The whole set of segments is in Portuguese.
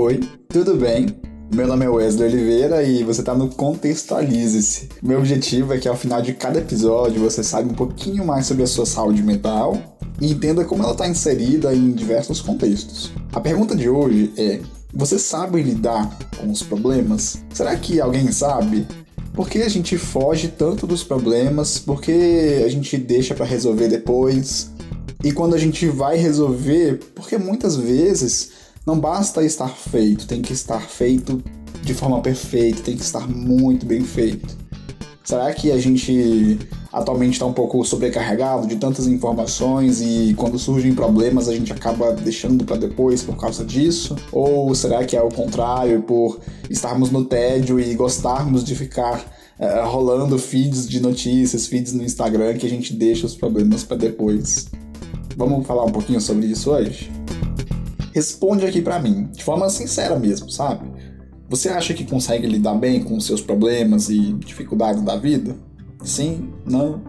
Oi, tudo bem? Meu nome é Wesley Oliveira e você está no Contextualize-se. Meu objetivo é que ao final de cada episódio você saiba um pouquinho mais sobre a sua saúde mental e entenda como ela está inserida em diversos contextos. A pergunta de hoje é: você sabe lidar com os problemas? Será que alguém sabe? Por que a gente foge tanto dos problemas? Por que a gente deixa para resolver depois? E quando a gente vai resolver, porque muitas vezes não basta estar feito, tem que estar feito de forma perfeita, tem que estar muito bem feito. Será que a gente atualmente está um pouco sobrecarregado de tantas informações e quando surgem problemas a gente acaba deixando para depois por causa disso? Ou será que é o contrário, por estarmos no tédio e gostarmos de ficar uh, rolando feeds de notícias, feeds no Instagram que a gente deixa os problemas para depois? Vamos falar um pouquinho sobre isso hoje? Responde aqui para mim, de forma sincera mesmo, sabe? Você acha que consegue lidar bem com seus problemas e dificuldades da vida? Sim? Não?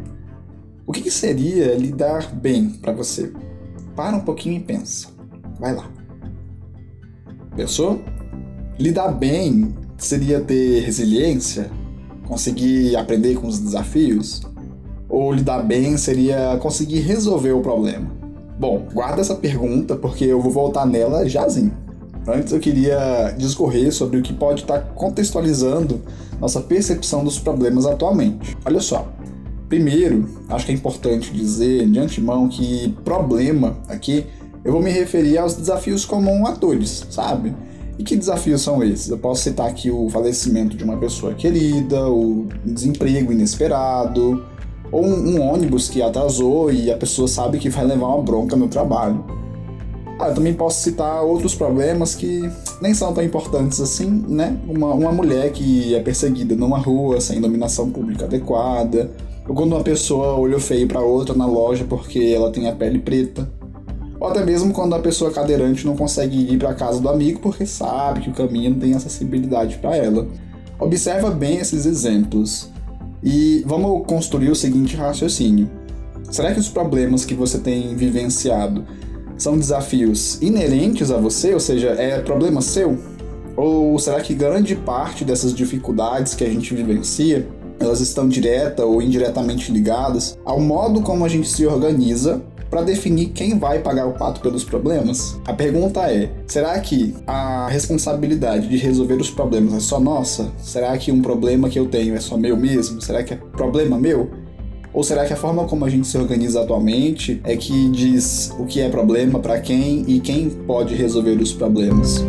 O que, que seria lidar bem para você? Para um pouquinho e pensa. Vai lá. Pensou? Lidar bem seria ter resiliência? Conseguir aprender com os desafios? Ou lidar bem seria conseguir resolver o problema? Bom, guarda essa pergunta porque eu vou voltar nela jazinho. Antes eu queria discorrer sobre o que pode estar contextualizando nossa percepção dos problemas atualmente. Olha só. Primeiro, acho que é importante dizer de antemão que problema aqui eu vou me referir aos desafios comum a todos, sabe? E que desafios são esses? Eu posso citar aqui o falecimento de uma pessoa querida, o desemprego inesperado, ou um, um, ônibus que atrasou e a pessoa sabe que vai levar uma bronca no trabalho. Ah, eu também posso citar outros problemas que nem são tão importantes assim, né? Uma, uma mulher que é perseguida numa rua sem iluminação pública adequada, ou quando uma pessoa olhou feio para outra na loja porque ela tem a pele preta, ou até mesmo quando a pessoa cadeirante não consegue ir para casa do amigo porque sabe que o caminho não tem acessibilidade para ela. Observa bem esses exemplos. E vamos construir o seguinte raciocínio: será que os problemas que você tem vivenciado são desafios inerentes a você, ou seja, é problema seu? Ou será que grande parte dessas dificuldades que a gente vivencia elas estão direta ou indiretamente ligadas ao modo como a gente se organiza para definir quem vai pagar o pato pelos problemas? A pergunta é: será que a responsabilidade de resolver os problemas é só nossa? Será que um problema que eu tenho é só meu mesmo? Será que é problema meu? Ou será que a forma como a gente se organiza atualmente é que diz o que é problema para quem e quem pode resolver os problemas?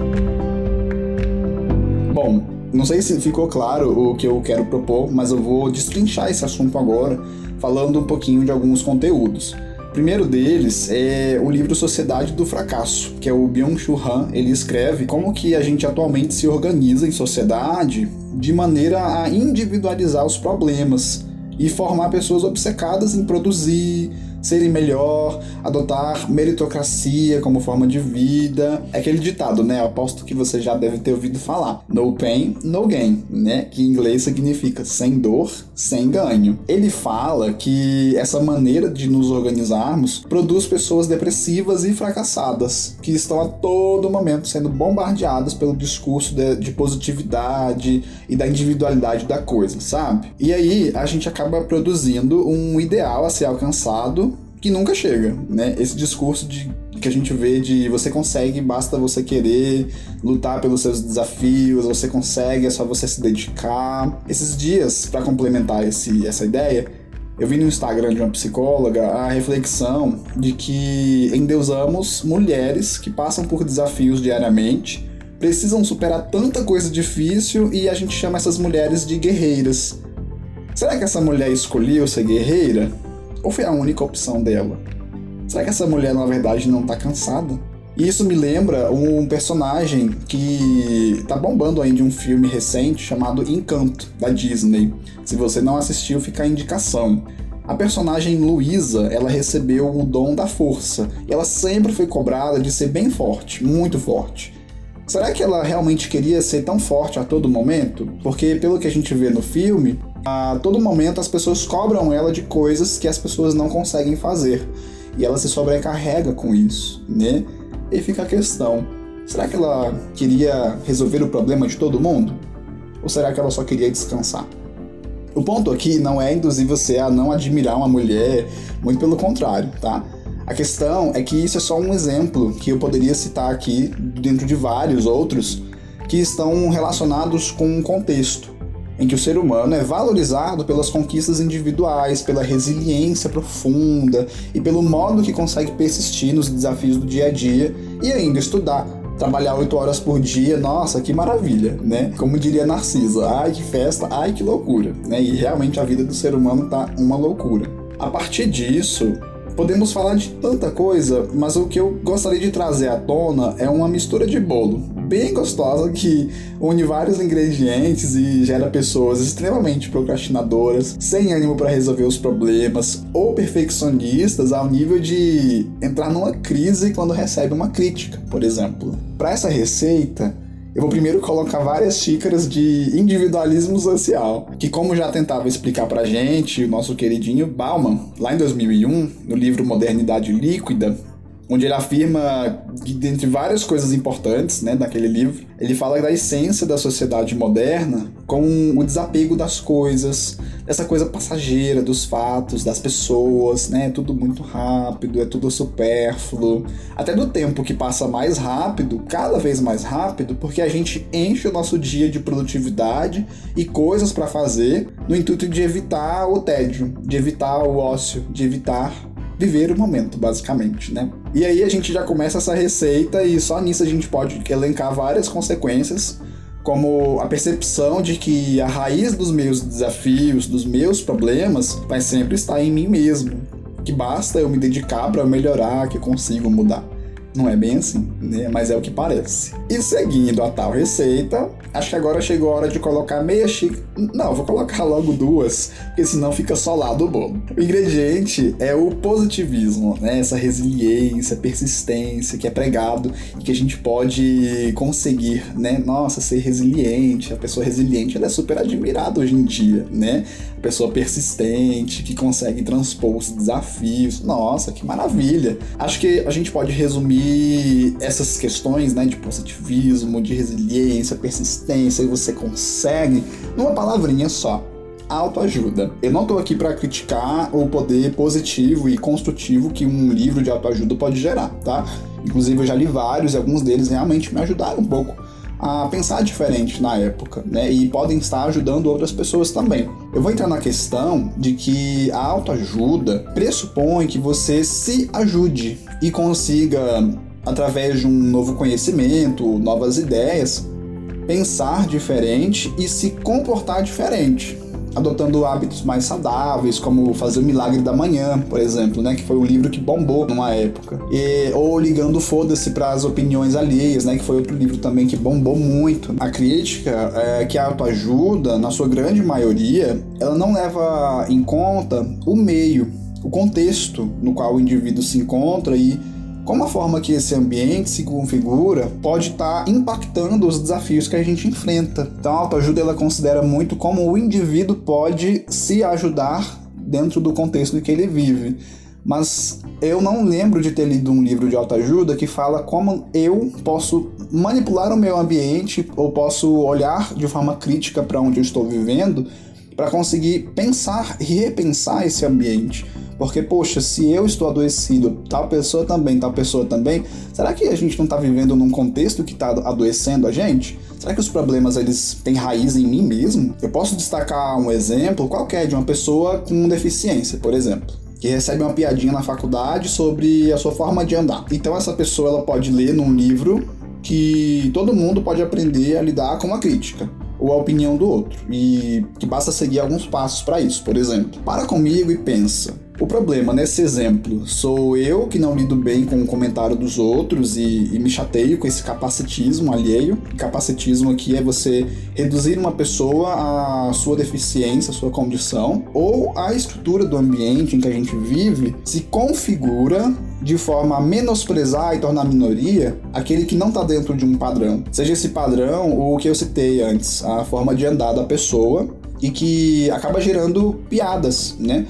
Bom, não sei se ficou claro o que eu quero propor, mas eu vou destrinchar esse assunto agora, falando um pouquinho de alguns conteúdos. O primeiro deles é o livro Sociedade do Fracasso, que é o Byung-Chul Han. Ele escreve como que a gente atualmente se organiza em sociedade de maneira a individualizar os problemas e formar pessoas obcecadas em produzir, serem melhor, adotar meritocracia como forma de vida. É aquele ditado, né? Aposto que você já deve ter ouvido falar. No pain, no gain, né? Que em inglês significa sem dor, sem ganho. Ele fala que essa maneira de nos organizarmos produz pessoas depressivas e fracassadas, que estão a todo momento sendo bombardeadas pelo discurso de, de positividade e da individualidade da coisa, sabe? E aí a gente acaba produzindo um ideal a ser alcançado que nunca chega, né? Esse discurso de que a gente vê de você consegue, basta você querer lutar pelos seus desafios, você consegue, é só você se dedicar. Esses dias, para complementar esse, essa ideia, eu vi no Instagram de uma psicóloga a reflexão de que endeusamos mulheres que passam por desafios diariamente, precisam superar tanta coisa difícil e a gente chama essas mulheres de guerreiras. Será que essa mulher escolheu ser guerreira? Ou foi a única opção dela? Será que essa mulher, na verdade, não tá cansada? E isso me lembra um personagem que tá bombando aí de um filme recente chamado Encanto, da Disney. Se você não assistiu, fica a indicação. A personagem Luísa, ela recebeu o dom da força. E ela sempre foi cobrada de ser bem forte, muito forte. Será que ela realmente queria ser tão forte a todo momento? Porque pelo que a gente vê no filme, a todo momento as pessoas cobram ela de coisas que as pessoas não conseguem fazer. E ela se sobrecarrega com isso, né? E fica a questão: será que ela queria resolver o problema de todo mundo? Ou será que ela só queria descansar? O ponto aqui não é induzir você a não admirar uma mulher, muito pelo contrário, tá? A questão é que isso é só um exemplo que eu poderia citar aqui dentro de vários outros que estão relacionados com um contexto em que o ser humano é valorizado pelas conquistas individuais, pela resiliência profunda e pelo modo que consegue persistir nos desafios do dia a dia e ainda estudar. Trabalhar oito horas por dia, nossa, que maravilha, né? Como diria Narcisa, ai que festa, ai que loucura, né? E realmente a vida do ser humano tá uma loucura. A partir disso, Podemos falar de tanta coisa, mas o que eu gostaria de trazer à tona é uma mistura de bolo bem gostosa que une vários ingredientes e gera pessoas extremamente procrastinadoras, sem ânimo para resolver os problemas ou perfeccionistas ao nível de entrar numa crise quando recebe uma crítica, por exemplo. Para essa receita, eu vou primeiro colocar várias xícaras de individualismo social, que como já tentava explicar pra gente o nosso queridinho Bauman, lá em 2001, no livro Modernidade Líquida, onde ele afirma que, dentre várias coisas importantes né, daquele livro, ele fala da essência da sociedade moderna com o desapego das coisas, dessa coisa passageira, dos fatos, das pessoas, né? É tudo muito rápido, é tudo supérfluo. Até do tempo que passa mais rápido, cada vez mais rápido, porque a gente enche o nosso dia de produtividade e coisas para fazer no intuito de evitar o tédio, de evitar o ócio, de evitar viver o momento, basicamente, né? E aí a gente já começa essa receita e só nisso a gente pode elencar várias consequências, como a percepção de que a raiz dos meus desafios, dos meus problemas, vai sempre estar em mim mesmo. Que basta eu me dedicar para melhorar, que eu consigo mudar. Não é bem assim, né? Mas é o que parece. E seguindo a tal receita, acho que agora chegou a hora de colocar meia xícara. Não, vou colocar logo duas, porque senão fica só do bolo. O ingrediente é o positivismo, né? Essa resiliência, persistência que é pregado e que a gente pode conseguir, né? Nossa, ser resiliente. A pessoa resiliente ela é super admirada hoje em dia, né? A pessoa persistente que consegue transpor os desafios. Nossa, que maravilha. Acho que a gente pode resumir essas questões né, de positivismo, de resiliência, persistência, você consegue numa palavrinha só. Autoajuda. Eu não estou aqui para criticar o poder positivo e construtivo que um livro de autoajuda pode gerar, tá? Inclusive eu já li vários e alguns deles realmente me ajudaram um pouco a pensar diferente na época, né? E podem estar ajudando outras pessoas também. Eu vou entrar na questão de que a autoajuda pressupõe que você se ajude e consiga, através de um novo conhecimento, novas ideias, pensar diferente e se comportar diferente adotando hábitos mais saudáveis, como fazer o milagre da manhã, por exemplo, né, que foi um livro que bombou numa época. E, ou ligando foda-se para as opiniões alheias, né, que foi outro livro também que bombou muito. A crítica é que a autoajuda, na sua grande maioria, ela não leva em conta o meio, o contexto no qual o indivíduo se encontra e como a forma que esse ambiente se configura pode estar tá impactando os desafios que a gente enfrenta. Então a autoajuda ela considera muito como o indivíduo pode se ajudar dentro do contexto em que ele vive. Mas eu não lembro de ter lido um livro de autoajuda que fala como eu posso manipular o meu ambiente ou posso olhar de forma crítica para onde eu estou vivendo para conseguir pensar e repensar esse ambiente. Porque, poxa, se eu estou adoecido, tal pessoa também, tal pessoa também, será que a gente não está vivendo num contexto que está adoecendo a gente? Será que os problemas eles têm raiz em mim mesmo? Eu posso destacar um exemplo qualquer de uma pessoa com deficiência, por exemplo que recebe uma piadinha na faculdade sobre a sua forma de andar. Então essa pessoa ela pode ler num livro que todo mundo pode aprender a lidar com a crítica ou a opinião do outro e que basta seguir alguns passos para isso. Por exemplo, para comigo e pensa o problema nesse exemplo sou eu que não lido bem com o comentário dos outros e, e me chateio com esse capacitismo alheio. Capacitismo aqui é você reduzir uma pessoa à sua deficiência, à sua condição, ou a estrutura do ambiente em que a gente vive se configura de forma a menosprezar e tornar minoria aquele que não está dentro de um padrão. Seja esse padrão o que eu citei antes, a forma de andar da pessoa e que acaba gerando piadas, né?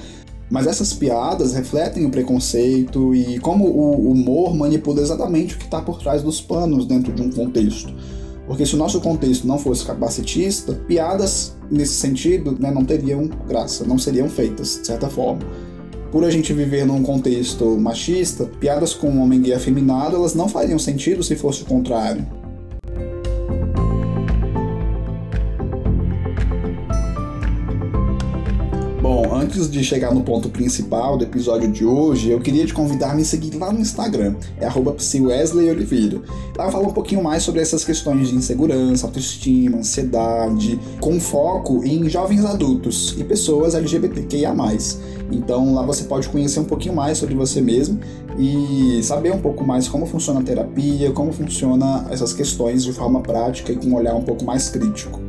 Mas essas piadas refletem o preconceito e como o humor manipula exatamente o que está por trás dos panos dentro de um contexto. Porque se o nosso contexto não fosse capacitista, piadas nesse sentido né, não teriam graça, não seriam feitas, de certa forma. Por a gente viver num contexto machista, piadas com um homem gay afeminado elas não fariam sentido se fosse o contrário. Antes de chegar no ponto principal do episódio de hoje, eu queria te convidar a me seguir lá no Instagram, é @wesleyoliveira. Lá eu falo um pouquinho mais sobre essas questões de insegurança, autoestima, ansiedade, com foco em jovens adultos e pessoas LGBTQIA+. Então lá você pode conhecer um pouquinho mais sobre você mesmo e saber um pouco mais como funciona a terapia, como funciona essas questões de forma prática e com um olhar um pouco mais crítico.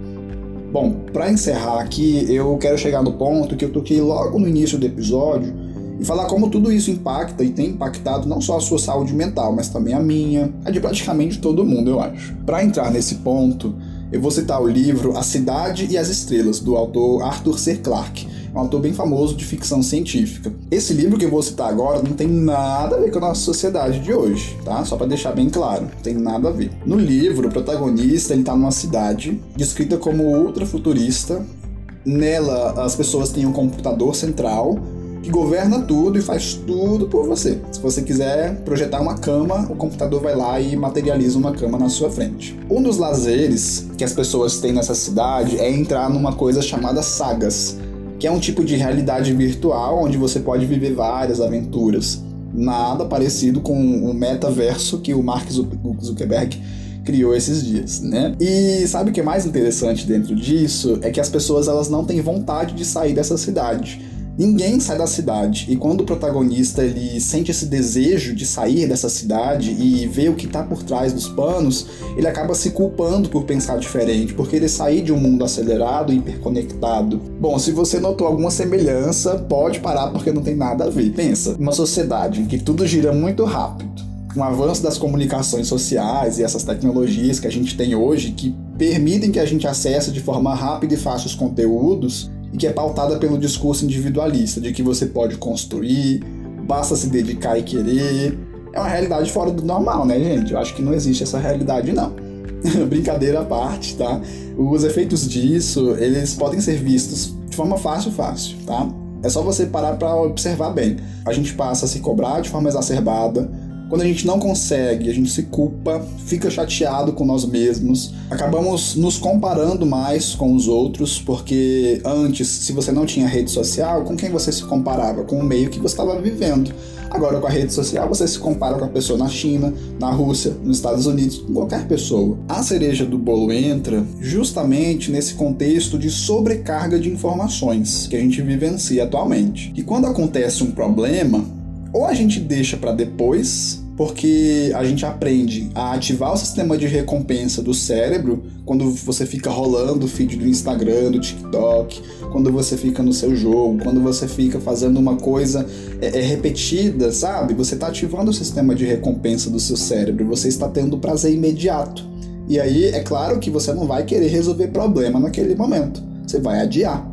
Bom, para encerrar aqui, eu quero chegar no ponto que eu toquei logo no início do episódio e falar como tudo isso impacta e tem impactado não só a sua saúde mental, mas também a minha, a de praticamente todo mundo, eu acho. Para entrar nesse ponto, eu vou citar o livro A Cidade e as Estrelas, do autor Arthur C. Clarke, um autor bem famoso de ficção científica. Esse livro que eu vou citar agora não tem nada a ver com a nossa sociedade de hoje, tá? Só para deixar bem claro, não tem nada a ver. No livro, o protagonista ele tá numa cidade descrita como ultra futurista. Nela, as pessoas têm um computador central que governa tudo e faz tudo por você. Se você quiser projetar uma cama, o computador vai lá e materializa uma cama na sua frente. Um dos lazeres que as pessoas têm nessa cidade é entrar numa coisa chamada sagas, que é um tipo de realidade virtual onde você pode viver várias aventuras. Nada parecido com o metaverso que o Mark Zuckerberg criou esses dias, né? E sabe o que é mais interessante dentro disso? É que as pessoas elas não têm vontade de sair dessa cidade Ninguém sai da cidade e quando o protagonista ele sente esse desejo de sair dessa cidade e ver o que está por trás dos panos, ele acaba se culpando por pensar diferente, porque ele sair de um mundo acelerado e hiperconectado. Bom, se você notou alguma semelhança, pode parar porque não tem nada a ver. Pensa, uma sociedade em que tudo gira muito rápido, com o avanço das comunicações sociais e essas tecnologias que a gente tem hoje que permitem que a gente acesse de forma rápida e fácil os conteúdos, e que é pautada pelo discurso individualista, de que você pode construir, basta se dedicar e querer. É uma realidade fora do normal, né, gente? Eu acho que não existe essa realidade, não. Brincadeira à parte, tá? Os efeitos disso, eles podem ser vistos de forma fácil, fácil, tá? É só você parar para observar bem. A gente passa a se cobrar de forma exacerbada, quando a gente não consegue, a gente se culpa, fica chateado com nós mesmos, acabamos nos comparando mais com os outros, porque antes, se você não tinha rede social, com quem você se comparava? Com o meio que você estava vivendo. Agora, com a rede social, você se compara com a pessoa na China, na Rússia, nos Estados Unidos, com qualquer pessoa. A cereja do bolo entra justamente nesse contexto de sobrecarga de informações que a gente vivencia atualmente. E quando acontece um problema, ou a gente deixa para depois, porque a gente aprende a ativar o sistema de recompensa do cérebro quando você fica rolando o feed do Instagram, do TikTok, quando você fica no seu jogo, quando você fica fazendo uma coisa é, é repetida, sabe? Você está ativando o sistema de recompensa do seu cérebro, você está tendo prazer imediato. E aí, é claro que você não vai querer resolver problema naquele momento, você vai adiar.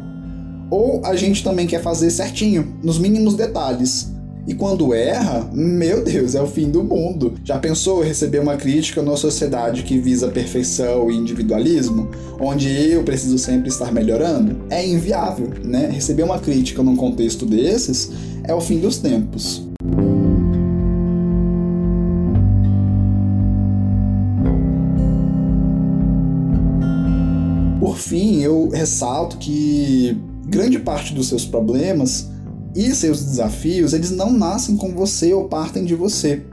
Ou a gente também quer fazer certinho, nos mínimos detalhes. E quando erra, meu Deus, é o fim do mundo. Já pensou receber uma crítica numa sociedade que visa perfeição e individualismo, onde eu preciso sempre estar melhorando? É inviável, né? Receber uma crítica num contexto desses é o fim dos tempos. Por fim, eu ressalto que grande parte dos seus problemas e seus desafios, eles não nascem com você ou partem de você.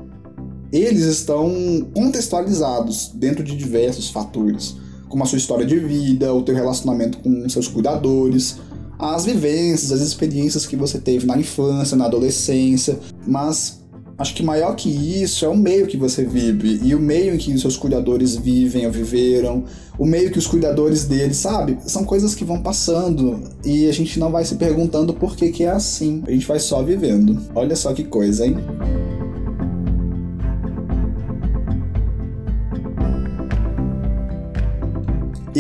Eles estão contextualizados dentro de diversos fatores, como a sua história de vida, o teu relacionamento com seus cuidadores, as vivências, as experiências que você teve na infância, na adolescência, mas acho que maior que isso é o meio que você vive e o meio em que os seus cuidadores vivem ou viveram, o meio que os cuidadores deles, sabe? São coisas que vão passando e a gente não vai se perguntando por que, que é assim. A gente vai só vivendo. Olha só que coisa, hein?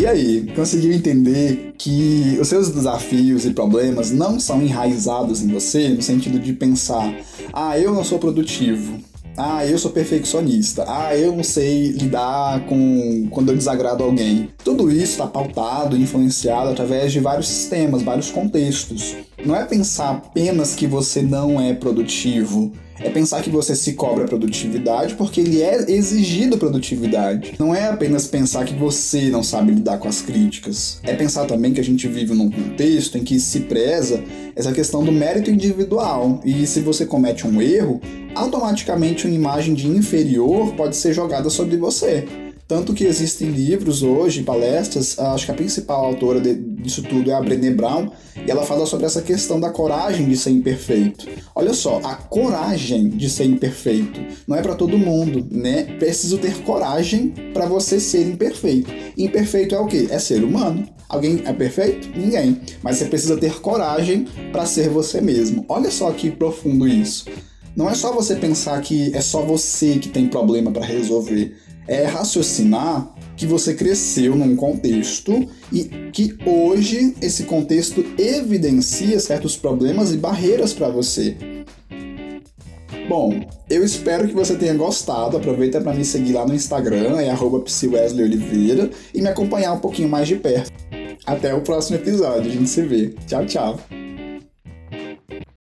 E aí, conseguiu entender que os seus desafios e problemas não são enraizados em você no sentido de pensar: ah, eu não sou produtivo, ah, eu sou perfeccionista. Ah, eu não sei lidar com quando eu desagrado alguém. Tudo isso está pautado, influenciado através de vários sistemas, vários contextos. Não é pensar apenas que você não é produtivo, é pensar que você se cobra produtividade porque ele é exigido produtividade. Não é apenas pensar que você não sabe lidar com as críticas. É pensar também que a gente vive num contexto em que se preza essa questão do mérito individual. E se você comete um erro, automaticamente uma imagem de inferior pode ser jogada sobre você. Tanto que existem livros hoje, palestras, acho que a principal autora disso tudo é a Brené Brown, e ela fala sobre essa questão da coragem de ser imperfeito. Olha só, a coragem de ser imperfeito não é para todo mundo, né? Preciso ter coragem para você ser imperfeito. Imperfeito é o quê? É ser humano. Alguém é perfeito? Ninguém. Mas você precisa ter coragem para ser você mesmo. Olha só que profundo isso. Não é só você pensar que é só você que tem problema para resolver é raciocinar que você cresceu num contexto e que hoje esse contexto evidencia certos problemas e barreiras para você. Bom, eu espero que você tenha gostado. Aproveita para me seguir lá no Instagram, é @psiwesleyoliveira e me acompanhar um pouquinho mais de perto. Até o próximo episódio, a gente se vê. Tchau, tchau.